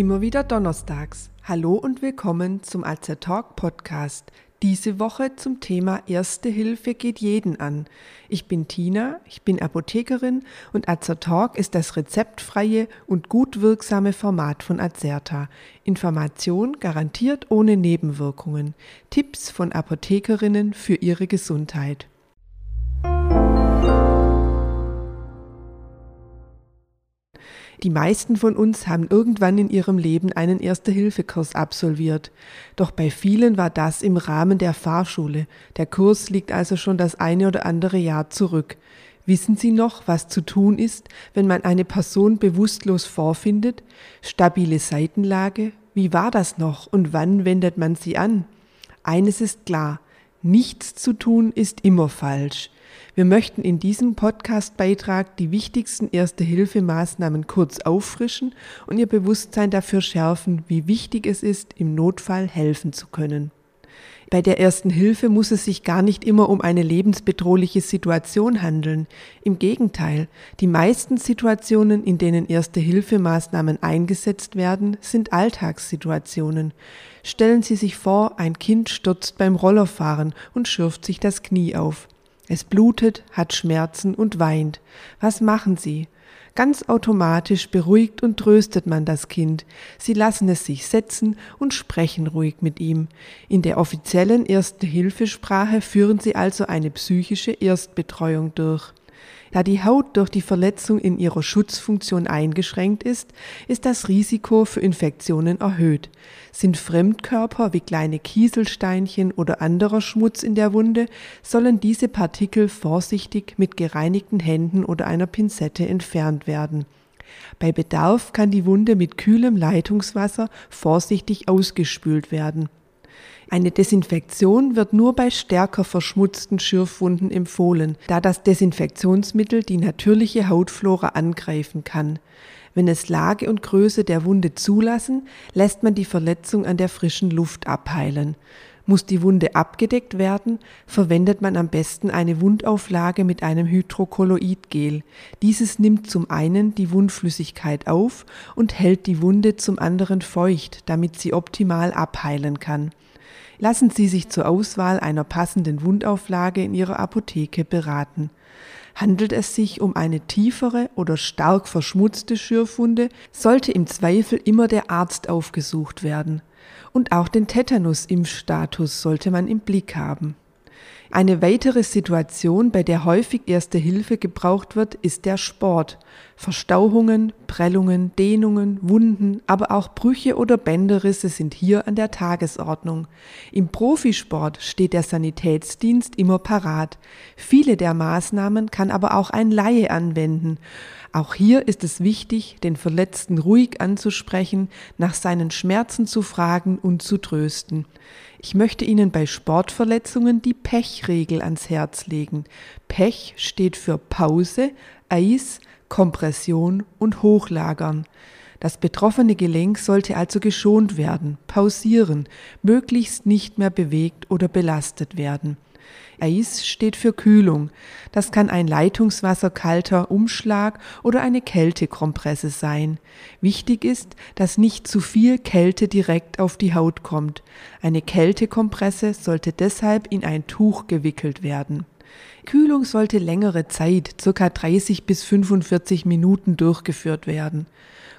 Immer wieder donnerstags. Hallo und willkommen zum Alzer Talk Podcast. Diese Woche zum Thema Erste Hilfe geht jeden an. Ich bin Tina, ich bin Apothekerin und Alzer Talk ist das rezeptfreie und gut wirksame Format von Azerta. Information garantiert ohne Nebenwirkungen. Tipps von Apothekerinnen für ihre Gesundheit. Die meisten von uns haben irgendwann in ihrem Leben einen Erste-Hilfe-Kurs absolviert. Doch bei vielen war das im Rahmen der Fahrschule. Der Kurs liegt also schon das eine oder andere Jahr zurück. Wissen Sie noch, was zu tun ist, wenn man eine Person bewusstlos vorfindet? Stabile Seitenlage? Wie war das noch und wann wendet man sie an? Eines ist klar, nichts zu tun ist immer falsch. Wir möchten in diesem Podcast-Beitrag die wichtigsten Erste-Hilfe-Maßnahmen kurz auffrischen und Ihr Bewusstsein dafür schärfen, wie wichtig es ist, im Notfall helfen zu können. Bei der ersten Hilfe muss es sich gar nicht immer um eine lebensbedrohliche Situation handeln. Im Gegenteil, die meisten Situationen, in denen Erste-Hilfe-Maßnahmen eingesetzt werden, sind Alltagssituationen. Stellen Sie sich vor, ein Kind stürzt beim Rollerfahren und schürft sich das Knie auf. Es blutet, hat Schmerzen und weint. Was machen Sie? Ganz automatisch beruhigt und tröstet man das Kind. Sie lassen es sich setzen und sprechen ruhig mit ihm. In der offiziellen Erste-Hilfesprache führen Sie also eine psychische Erstbetreuung durch. Da die Haut durch die Verletzung in ihrer Schutzfunktion eingeschränkt ist, ist das Risiko für Infektionen erhöht. Sind Fremdkörper wie kleine Kieselsteinchen oder anderer Schmutz in der Wunde, sollen diese Partikel vorsichtig mit gereinigten Händen oder einer Pinzette entfernt werden. Bei Bedarf kann die Wunde mit kühlem Leitungswasser vorsichtig ausgespült werden. Eine Desinfektion wird nur bei stärker verschmutzten Schürfwunden empfohlen, da das Desinfektionsmittel die natürliche Hautflora angreifen kann. Wenn es Lage und Größe der Wunde zulassen, lässt man die Verletzung an der frischen Luft abheilen. Muss die Wunde abgedeckt werden, verwendet man am besten eine Wundauflage mit einem Hydrokolloidgel. Dieses nimmt zum einen die Wundflüssigkeit auf und hält die Wunde zum anderen feucht, damit sie optimal abheilen kann lassen Sie sich zur Auswahl einer passenden Wundauflage in Ihrer Apotheke beraten. Handelt es sich um eine tiefere oder stark verschmutzte Schürfwunde, sollte im Zweifel immer der Arzt aufgesucht werden. Und auch den Tetanus-Impfstatus sollte man im Blick haben. Eine weitere Situation, bei der häufig erste Hilfe gebraucht wird, ist der Sport. Verstauchungen, Prellungen, Dehnungen, Wunden, aber auch Brüche oder Bänderrisse sind hier an der Tagesordnung. Im Profisport steht der Sanitätsdienst immer parat. Viele der Maßnahmen kann aber auch ein Laie anwenden. Auch hier ist es wichtig, den Verletzten ruhig anzusprechen, nach seinen Schmerzen zu fragen und zu trösten. Ich möchte Ihnen bei Sportverletzungen die Pechregel ans Herz legen. Pech steht für Pause, Eis, Kompression und Hochlagern. Das betroffene Gelenk sollte also geschont werden, pausieren, möglichst nicht mehr bewegt oder belastet werden. Eis steht für Kühlung. Das kann ein leitungswasserkalter Umschlag oder eine Kältekompresse sein. Wichtig ist, dass nicht zu viel Kälte direkt auf die Haut kommt. Eine Kältekompresse sollte deshalb in ein Tuch gewickelt werden. Kühlung sollte längere Zeit, ca. 30 bis 45 Minuten durchgeführt werden.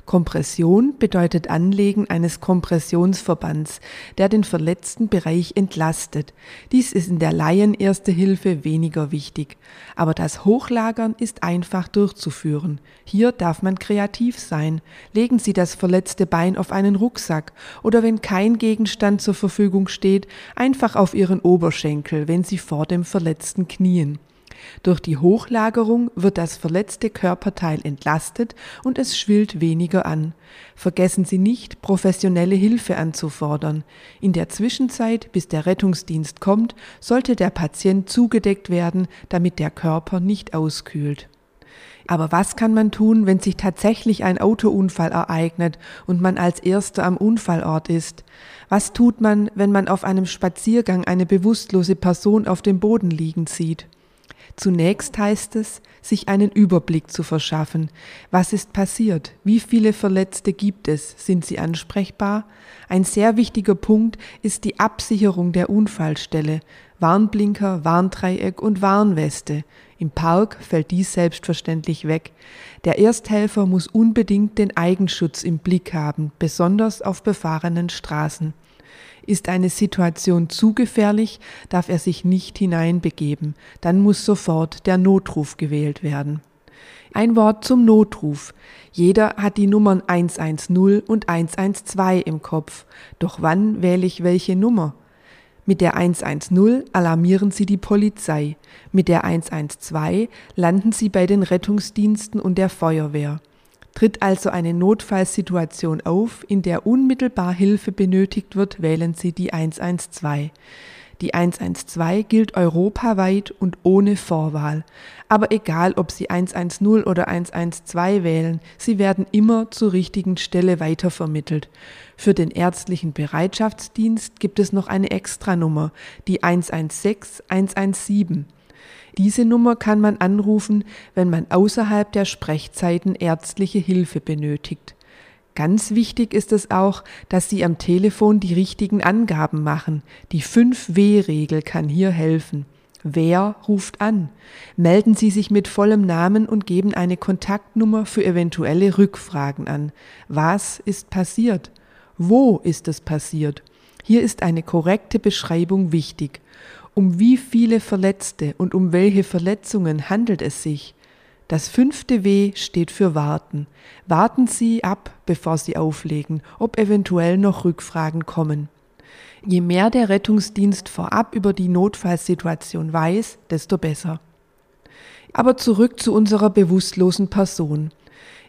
Kompression bedeutet Anlegen eines Kompressionsverbands, der den verletzten Bereich entlastet. Dies ist in der Laien Erste Hilfe weniger wichtig, aber das Hochlagern ist einfach durchzuführen. Hier darf man kreativ sein. Legen Sie das verletzte Bein auf einen Rucksack oder wenn kein Gegenstand zur Verfügung steht, einfach auf Ihren Oberschenkel, wenn Sie vor dem Verletzten knien. Durch die Hochlagerung wird das verletzte Körperteil entlastet und es schwillt weniger an. Vergessen Sie nicht, professionelle Hilfe anzufordern. In der Zwischenzeit, bis der Rettungsdienst kommt, sollte der Patient zugedeckt werden, damit der Körper nicht auskühlt. Aber was kann man tun, wenn sich tatsächlich ein Autounfall ereignet und man als Erster am Unfallort ist? Was tut man, wenn man auf einem Spaziergang eine bewusstlose Person auf dem Boden liegen sieht? Zunächst heißt es, sich einen Überblick zu verschaffen. Was ist passiert? Wie viele Verletzte gibt es? Sind sie ansprechbar? Ein sehr wichtiger Punkt ist die Absicherung der Unfallstelle. Warnblinker, Warndreieck und Warnweste. Im Park fällt dies selbstverständlich weg. Der Ersthelfer muss unbedingt den Eigenschutz im Blick haben, besonders auf befahrenen Straßen. Ist eine Situation zu gefährlich, darf er sich nicht hineinbegeben, dann muss sofort der Notruf gewählt werden. Ein Wort zum Notruf. Jeder hat die Nummern 110 und 112 im Kopf. Doch wann wähle ich welche Nummer? Mit der 110 alarmieren Sie die Polizei. Mit der 112 landen Sie bei den Rettungsdiensten und der Feuerwehr. Tritt also eine Notfallsituation auf, in der unmittelbar Hilfe benötigt wird, wählen Sie die 112. Die 112 gilt europaweit und ohne Vorwahl. Aber egal, ob Sie 110 oder 112 wählen, Sie werden immer zur richtigen Stelle weitervermittelt. Für den ärztlichen Bereitschaftsdienst gibt es noch eine Extranummer, die 116 117. Diese Nummer kann man anrufen, wenn man außerhalb der Sprechzeiten ärztliche Hilfe benötigt. Ganz wichtig ist es auch, dass Sie am Telefon die richtigen Angaben machen. Die 5W-Regel kann hier helfen. Wer ruft an? Melden Sie sich mit vollem Namen und geben eine Kontaktnummer für eventuelle Rückfragen an. Was ist passiert? Wo ist es passiert? Hier ist eine korrekte Beschreibung wichtig. Um wie viele Verletzte und um welche Verletzungen handelt es sich? Das fünfte W steht für Warten. Warten Sie ab, bevor Sie auflegen, ob eventuell noch Rückfragen kommen. Je mehr der Rettungsdienst vorab über die Notfallsituation weiß, desto besser. Aber zurück zu unserer bewusstlosen Person.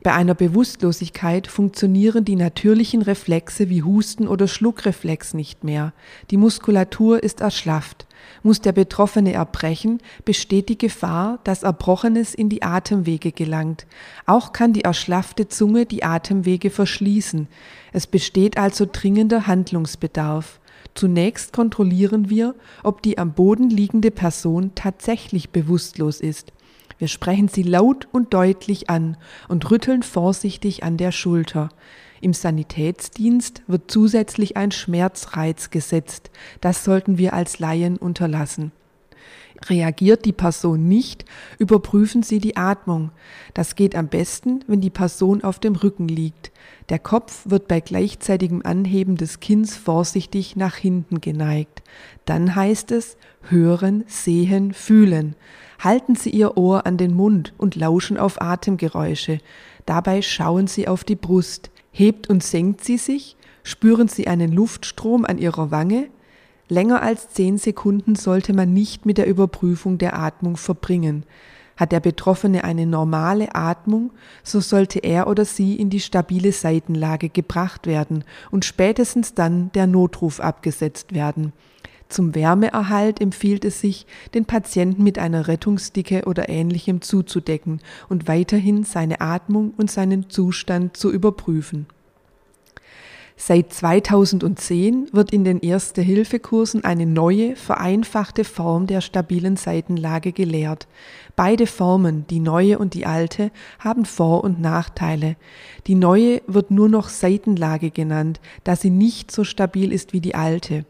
Bei einer Bewusstlosigkeit funktionieren die natürlichen Reflexe wie Husten oder Schluckreflex nicht mehr. Die Muskulatur ist erschlafft. Muss der Betroffene erbrechen, besteht die Gefahr, dass Erbrochenes in die Atemwege gelangt. Auch kann die erschlaffte Zunge die Atemwege verschließen. Es besteht also dringender Handlungsbedarf. Zunächst kontrollieren wir, ob die am Boden liegende Person tatsächlich bewusstlos ist. Wir sprechen sie laut und deutlich an und rütteln vorsichtig an der Schulter. Im Sanitätsdienst wird zusätzlich ein Schmerzreiz gesetzt. Das sollten wir als Laien unterlassen. Reagiert die Person nicht, überprüfen Sie die Atmung. Das geht am besten, wenn die Person auf dem Rücken liegt. Der Kopf wird bei gleichzeitigem Anheben des Kinns vorsichtig nach hinten geneigt. Dann heißt es hören, sehen, fühlen. Halten Sie Ihr Ohr an den Mund und lauschen auf Atemgeräusche. Dabei schauen Sie auf die Brust. Hebt und senkt sie sich? Spüren Sie einen Luftstrom an Ihrer Wange? Länger als zehn Sekunden sollte man nicht mit der Überprüfung der Atmung verbringen. Hat der Betroffene eine normale Atmung, so sollte er oder sie in die stabile Seitenlage gebracht werden und spätestens dann der Notruf abgesetzt werden. Zum Wärmeerhalt empfiehlt es sich, den Patienten mit einer Rettungsdicke oder ähnlichem zuzudecken und weiterhin seine Atmung und seinen Zustand zu überprüfen. Seit 2010 wird in den Erste-Hilfe-Kursen eine neue, vereinfachte Form der stabilen Seitenlage gelehrt. Beide Formen, die neue und die alte, haben Vor- und Nachteile. Die neue wird nur noch Seitenlage genannt, da sie nicht so stabil ist wie die alte.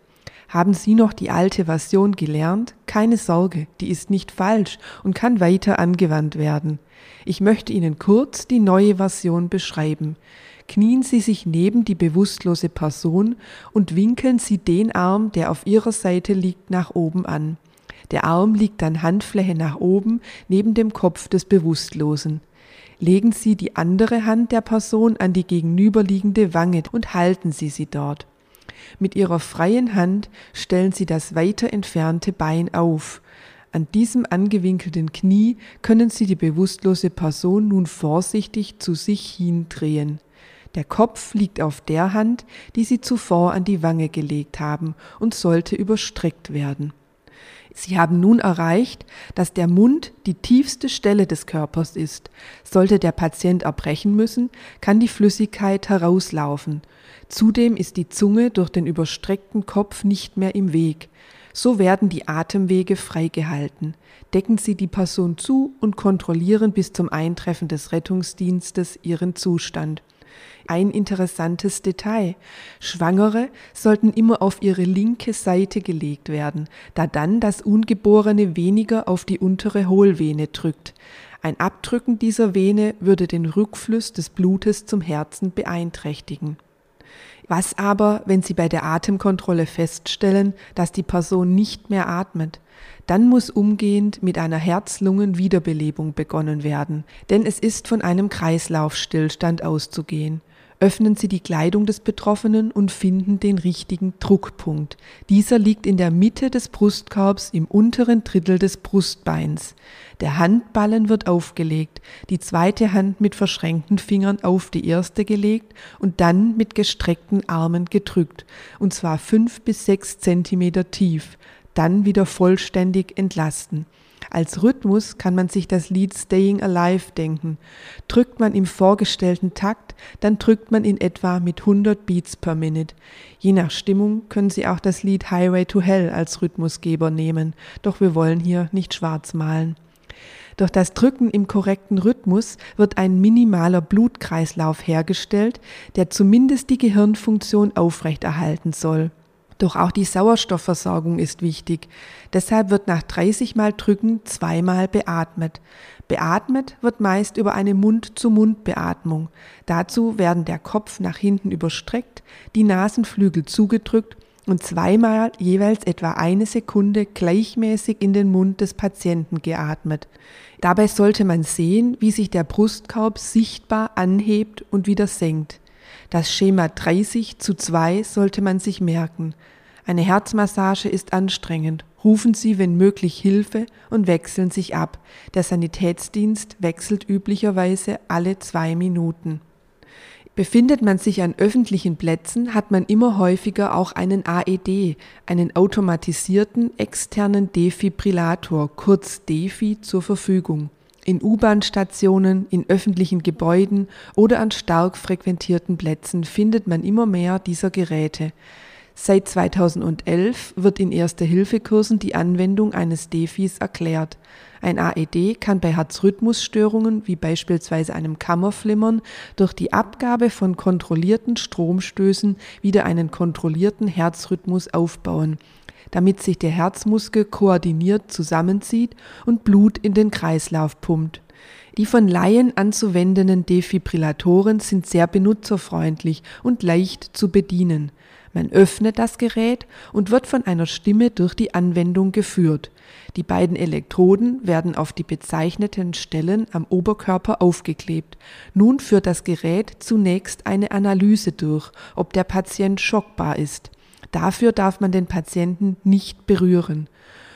Haben Sie noch die alte Version gelernt? Keine Sorge, die ist nicht falsch und kann weiter angewandt werden. Ich möchte Ihnen kurz die neue Version beschreiben. Knien Sie sich neben die bewusstlose Person und winkeln Sie den Arm, der auf Ihrer Seite liegt, nach oben an. Der Arm liegt dann Handfläche nach oben neben dem Kopf des Bewusstlosen. Legen Sie die andere Hand der Person an die gegenüberliegende Wange und halten Sie sie dort. Mit ihrer freien Hand stellen sie das weiter entfernte Bein auf. An diesem angewinkelten Knie können sie die bewusstlose Person nun vorsichtig zu sich hindrehen. Der Kopf liegt auf der Hand, die sie zuvor an die Wange gelegt haben und sollte überstreckt werden. Sie haben nun erreicht, dass der Mund die tiefste Stelle des Körpers ist. Sollte der Patient erbrechen müssen, kann die Flüssigkeit herauslaufen. Zudem ist die Zunge durch den überstreckten Kopf nicht mehr im Weg. So werden die Atemwege freigehalten. Decken Sie die Person zu und kontrollieren bis zum Eintreffen des Rettungsdienstes ihren Zustand. Ein interessantes Detail. Schwangere sollten immer auf ihre linke Seite gelegt werden, da dann das Ungeborene weniger auf die untere Hohlvene drückt. Ein Abdrücken dieser Vene würde den Rückfluss des Blutes zum Herzen beeinträchtigen. Was aber, wenn Sie bei der Atemkontrolle feststellen, dass die Person nicht mehr atmet? Dann muss umgehend mit einer Herz-Lungen-Wiederbelebung begonnen werden, denn es ist von einem Kreislaufstillstand auszugehen. Öffnen Sie die Kleidung des Betroffenen und finden den richtigen Druckpunkt. Dieser liegt in der Mitte des Brustkorbs im unteren Drittel des Brustbeins. Der Handballen wird aufgelegt, die zweite Hand mit verschränkten Fingern auf die erste gelegt und dann mit gestreckten Armen gedrückt, und zwar fünf bis sechs Zentimeter tief, dann wieder vollständig entlasten. Als Rhythmus kann man sich das Lied Staying Alive denken. Drückt man im vorgestellten Takt, dann drückt man in etwa mit 100 Beats per Minute. Je nach Stimmung können Sie auch das Lied Highway to Hell als Rhythmusgeber nehmen, doch wir wollen hier nicht schwarz malen. Durch das Drücken im korrekten Rhythmus wird ein minimaler Blutkreislauf hergestellt, der zumindest die Gehirnfunktion aufrechterhalten soll. Doch auch die Sauerstoffversorgung ist wichtig. Deshalb wird nach 30 Mal Drücken zweimal beatmet. Beatmet wird meist über eine Mund-zu-Mund-Beatmung. Dazu werden der Kopf nach hinten überstreckt, die Nasenflügel zugedrückt und zweimal jeweils etwa eine Sekunde gleichmäßig in den Mund des Patienten geatmet. Dabei sollte man sehen, wie sich der Brustkorb sichtbar anhebt und wieder senkt. Das Schema 30 zu 2 sollte man sich merken. Eine Herzmassage ist anstrengend. Rufen Sie, wenn möglich, Hilfe und wechseln sich ab. Der Sanitätsdienst wechselt üblicherweise alle zwei Minuten. Befindet man sich an öffentlichen Plätzen, hat man immer häufiger auch einen AED, einen automatisierten externen Defibrillator, kurz DEFI, zur Verfügung in U-Bahn-Stationen, in öffentlichen Gebäuden oder an stark frequentierten Plätzen findet man immer mehr dieser Geräte. Seit 2011 wird in Erste-Hilfe-Kursen die Anwendung eines Defis erklärt. Ein AED kann bei Herzrhythmusstörungen wie beispielsweise einem Kammerflimmern durch die Abgabe von kontrollierten Stromstößen wieder einen kontrollierten Herzrhythmus aufbauen damit sich der Herzmuskel koordiniert zusammenzieht und Blut in den Kreislauf pumpt. Die von Laien anzuwendenden Defibrillatoren sind sehr benutzerfreundlich und leicht zu bedienen. Man öffnet das Gerät und wird von einer Stimme durch die Anwendung geführt. Die beiden Elektroden werden auf die bezeichneten Stellen am Oberkörper aufgeklebt. Nun führt das Gerät zunächst eine Analyse durch, ob der Patient schockbar ist. Dafür darf man den Patienten nicht berühren.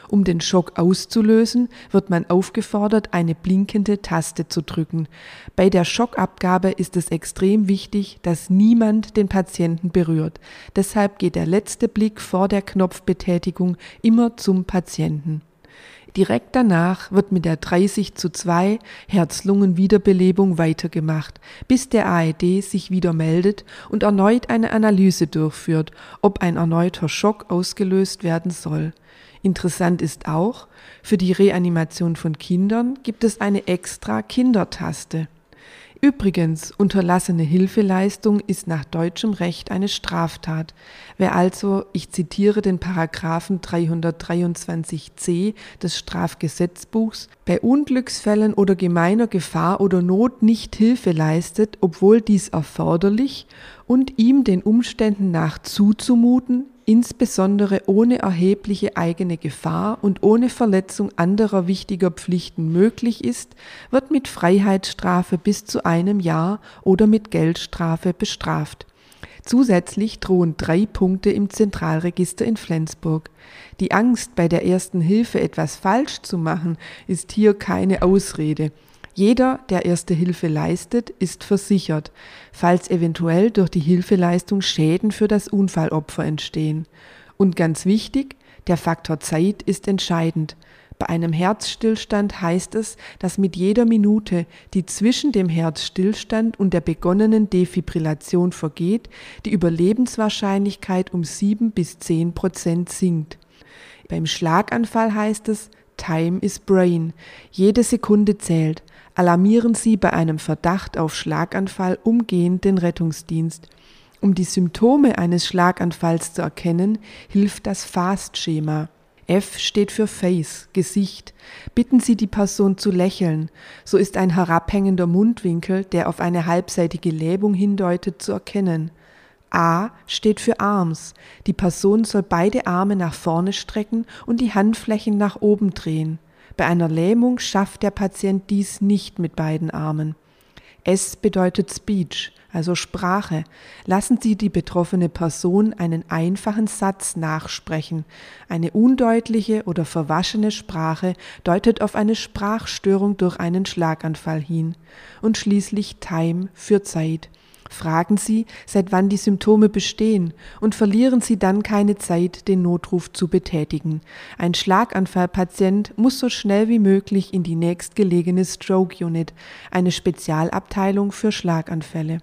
Um den Schock auszulösen, wird man aufgefordert, eine blinkende Taste zu drücken. Bei der Schockabgabe ist es extrem wichtig, dass niemand den Patienten berührt. Deshalb geht der letzte Blick vor der Knopfbetätigung immer zum Patienten. Direkt danach wird mit der 30 zu 2 Herz-Lungen-Wiederbelebung weitergemacht, bis der AED sich wieder meldet und erneut eine Analyse durchführt, ob ein erneuter Schock ausgelöst werden soll. Interessant ist auch, für die Reanimation von Kindern gibt es eine extra Kindertaste. Übrigens, unterlassene Hilfeleistung ist nach deutschem Recht eine Straftat. Wer also, ich zitiere den Paragraphen 323c des Strafgesetzbuchs, bei Unglücksfällen oder gemeiner Gefahr oder Not nicht Hilfe leistet, obwohl dies erforderlich und ihm den Umständen nach zuzumuten, insbesondere ohne erhebliche eigene Gefahr und ohne Verletzung anderer wichtiger Pflichten möglich ist, wird mit Freiheitsstrafe bis zu einem Jahr oder mit Geldstrafe bestraft. Zusätzlich drohen drei Punkte im Zentralregister in Flensburg. Die Angst, bei der ersten Hilfe etwas falsch zu machen, ist hier keine Ausrede. Jeder, der erste Hilfe leistet, ist versichert, falls eventuell durch die Hilfeleistung Schäden für das Unfallopfer entstehen. Und ganz wichtig, Der Faktor Zeit ist entscheidend. Bei einem Herzstillstand heißt es, dass mit jeder Minute, die zwischen dem Herzstillstand und der begonnenen Defibrillation vergeht, die Überlebenswahrscheinlichkeit um sieben bis zehn Prozent sinkt. Beim Schlaganfall heißt es, Time is Brain. Jede Sekunde zählt. Alarmieren Sie bei einem Verdacht auf Schlaganfall umgehend den Rettungsdienst. Um die Symptome eines Schlaganfalls zu erkennen, hilft das FAST-Schema. F steht für Face, Gesicht. Bitten Sie die Person zu lächeln. So ist ein herabhängender Mundwinkel, der auf eine halbseitige Lähmung hindeutet, zu erkennen. A steht für Arms. Die Person soll beide Arme nach vorne strecken und die Handflächen nach oben drehen. Bei einer Lähmung schafft der Patient dies nicht mit beiden Armen. S bedeutet Speech also Sprache. Lassen Sie die betroffene Person einen einfachen Satz nachsprechen. Eine undeutliche oder verwaschene Sprache deutet auf eine Sprachstörung durch einen Schlaganfall hin. Und schließlich Time für Zeit. Fragen Sie, seit wann die Symptome bestehen und verlieren Sie dann keine Zeit, den Notruf zu betätigen. Ein Schlaganfallpatient muss so schnell wie möglich in die nächstgelegene Stroke Unit, eine Spezialabteilung für Schlaganfälle.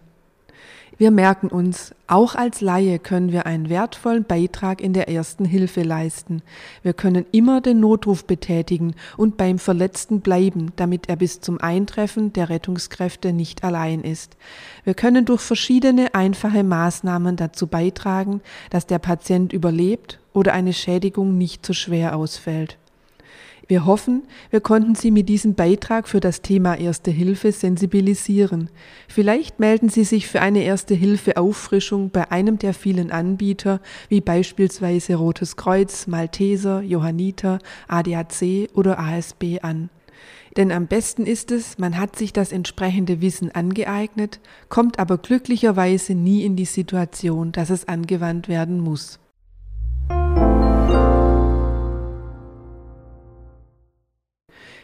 Wir merken uns, auch als Laie können wir einen wertvollen Beitrag in der ersten Hilfe leisten. Wir können immer den Notruf betätigen und beim Verletzten bleiben, damit er bis zum Eintreffen der Rettungskräfte nicht allein ist. Wir können durch verschiedene einfache Maßnahmen dazu beitragen, dass der Patient überlebt oder eine Schädigung nicht so schwer ausfällt. Wir hoffen, wir konnten Sie mit diesem Beitrag für das Thema Erste Hilfe sensibilisieren. Vielleicht melden Sie sich für eine Erste Hilfe Auffrischung bei einem der vielen Anbieter, wie beispielsweise Rotes Kreuz, Malteser, Johanniter, ADAC oder ASB an. Denn am besten ist es, man hat sich das entsprechende Wissen angeeignet, kommt aber glücklicherweise nie in die Situation, dass es angewandt werden muss.